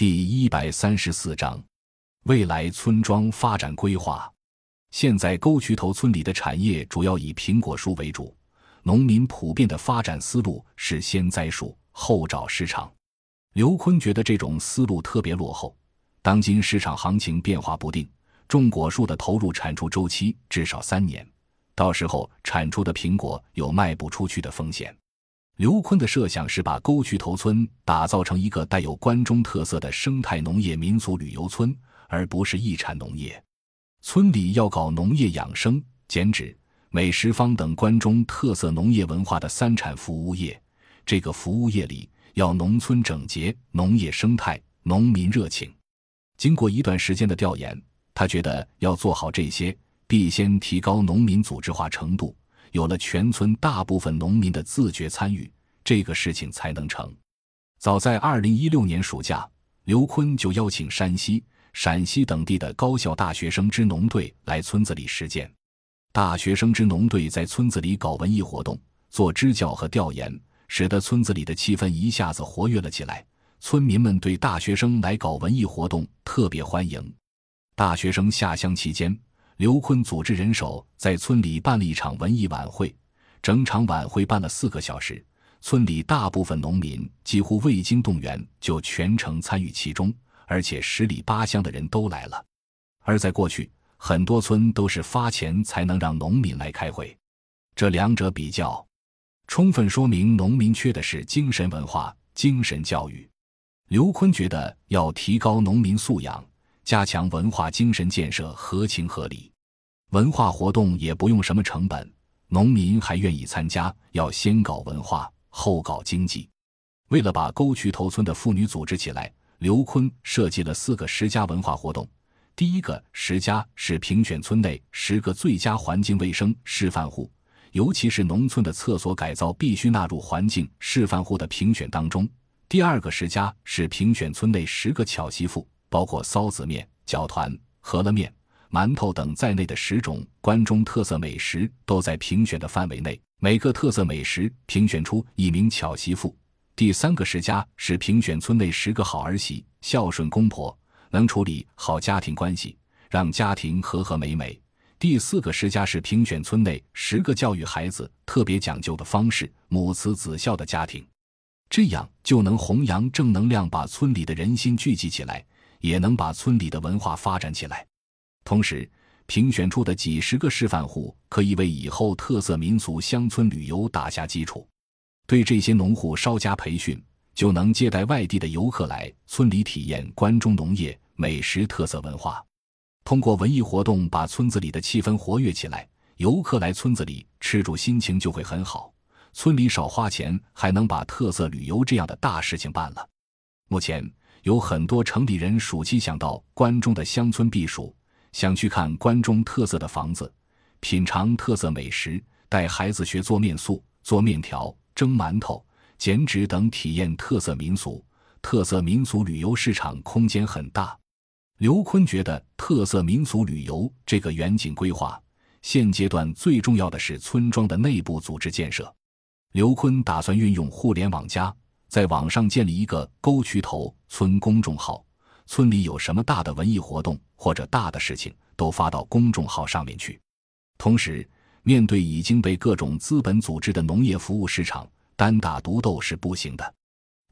第一百三十四章，未来村庄发展规划。现在沟渠头村里的产业主要以苹果树为主，农民普遍的发展思路是先栽树后找市场。刘坤觉得这种思路特别落后。当今市场行情变化不定，种果树的投入产出周期至少三年，到时候产出的苹果有卖不出去的风险。刘坤的设想是把沟渠头村打造成一个带有关中特色的生态农业民俗旅游村，而不是一产农业。村里要搞农业养生、剪纸、美食坊等关中特色农业文化的三产服务业。这个服务业里要农村整洁、农业生态、农民热情。经过一段时间的调研，他觉得要做好这些，必先提高农民组织化程度。有了全村大部分农民的自觉参与，这个事情才能成。早在二零一六年暑假，刘坤就邀请山西、陕西等地的高校大学生支农队来村子里实践。大学生支农队在村子里搞文艺活动，做支教和调研，使得村子里的气氛一下子活跃了起来。村民们对大学生来搞文艺活动特别欢迎。大学生下乡期间。刘坤组织人手在村里办了一场文艺晚会，整场晚会办了四个小时，村里大部分农民几乎未经动员就全程参与其中，而且十里八乡的人都来了。而在过去，很多村都是发钱才能让农民来开会，这两者比较，充分说明农民缺的是精神文化、精神教育。刘坤觉得要提高农民素养。加强文化精神建设合情合理，文化活动也不用什么成本，农民还愿意参加。要先搞文化，后搞经济。为了把沟渠头村的妇女组织起来，刘坤设计了四个十佳文化活动。第一个十佳是评选村内十个最佳环境卫生示范户，尤其是农村的厕所改造必须纳入环境示范户的评选当中。第二个十佳是评选村内十个巧媳妇。包括臊子面、饺团、饸饹面、馒头等在内的十种关中特色美食都在评选的范围内。每个特色美食评选出一名巧媳妇。第三个十佳是评选村内十个好儿媳，孝顺公婆，能处理好家庭关系，让家庭和和美美。第四个十佳是评选村内十个教育孩子特别讲究的方式，母慈子孝的家庭，这样就能弘扬正能量，把村里的人心聚集起来。也能把村里的文化发展起来，同时评选出的几十个示范户可以为以后特色民俗乡村旅游打下基础。对这些农户稍加培训，就能接待外地的游客来村里体验关中农业美食特色文化。通过文艺活动把村子里的气氛活跃起来，游客来村子里吃住心情就会很好，村里少花钱，还能把特色旅游这样的大事情办了。目前。有很多城里人暑期想到关中的乡村避暑，想去看关中特色的房子，品尝特色美食，带孩子学做面素、做面条、蒸馒头、剪纸等，体验特色民俗。特色民俗旅游市场空间很大。刘坤觉得，特色民俗旅游这个远景规划，现阶段最重要的是村庄的内部组织建设。刘坤打算运用互联网加。在网上建立一个沟渠头村公众号，村里有什么大的文艺活动或者大的事情，都发到公众号上面去。同时，面对已经被各种资本组织的农业服务市场，单打独斗是不行的。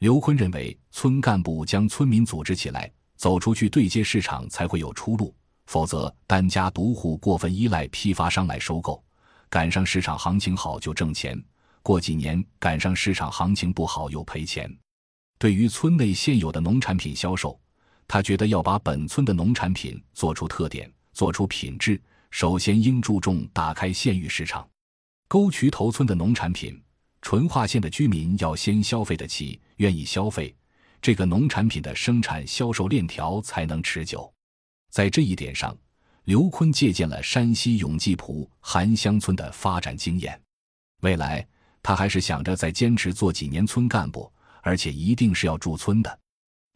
刘坤认为，村干部将村民组织起来，走出去对接市场才会有出路，否则单家独户过分依赖批发商来收购，赶上市场行情好就挣钱。过几年赶上市场行情不好又赔钱。对于村内现有的农产品销售，他觉得要把本村的农产品做出特点、做出品质，首先应注重打开县域市场。沟渠头村的农产品，淳化县的居民要先消费得起，愿意消费，这个农产品的生产销售链条才能持久。在这一点上，刘坤借鉴了山西永济浦韩乡村的发展经验，未来。他还是想着再坚持做几年村干部，而且一定是要驻村的。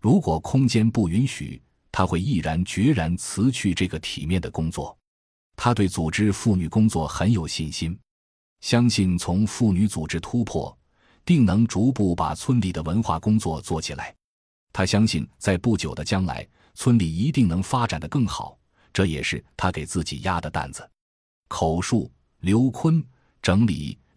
如果空间不允许，他会毅然决然辞去这个体面的工作。他对组织妇女工作很有信心，相信从妇女组织突破，定能逐步把村里的文化工作做起来。他相信在不久的将来，村里一定能发展的更好，这也是他给自己压的担子。口述：刘坤，整理：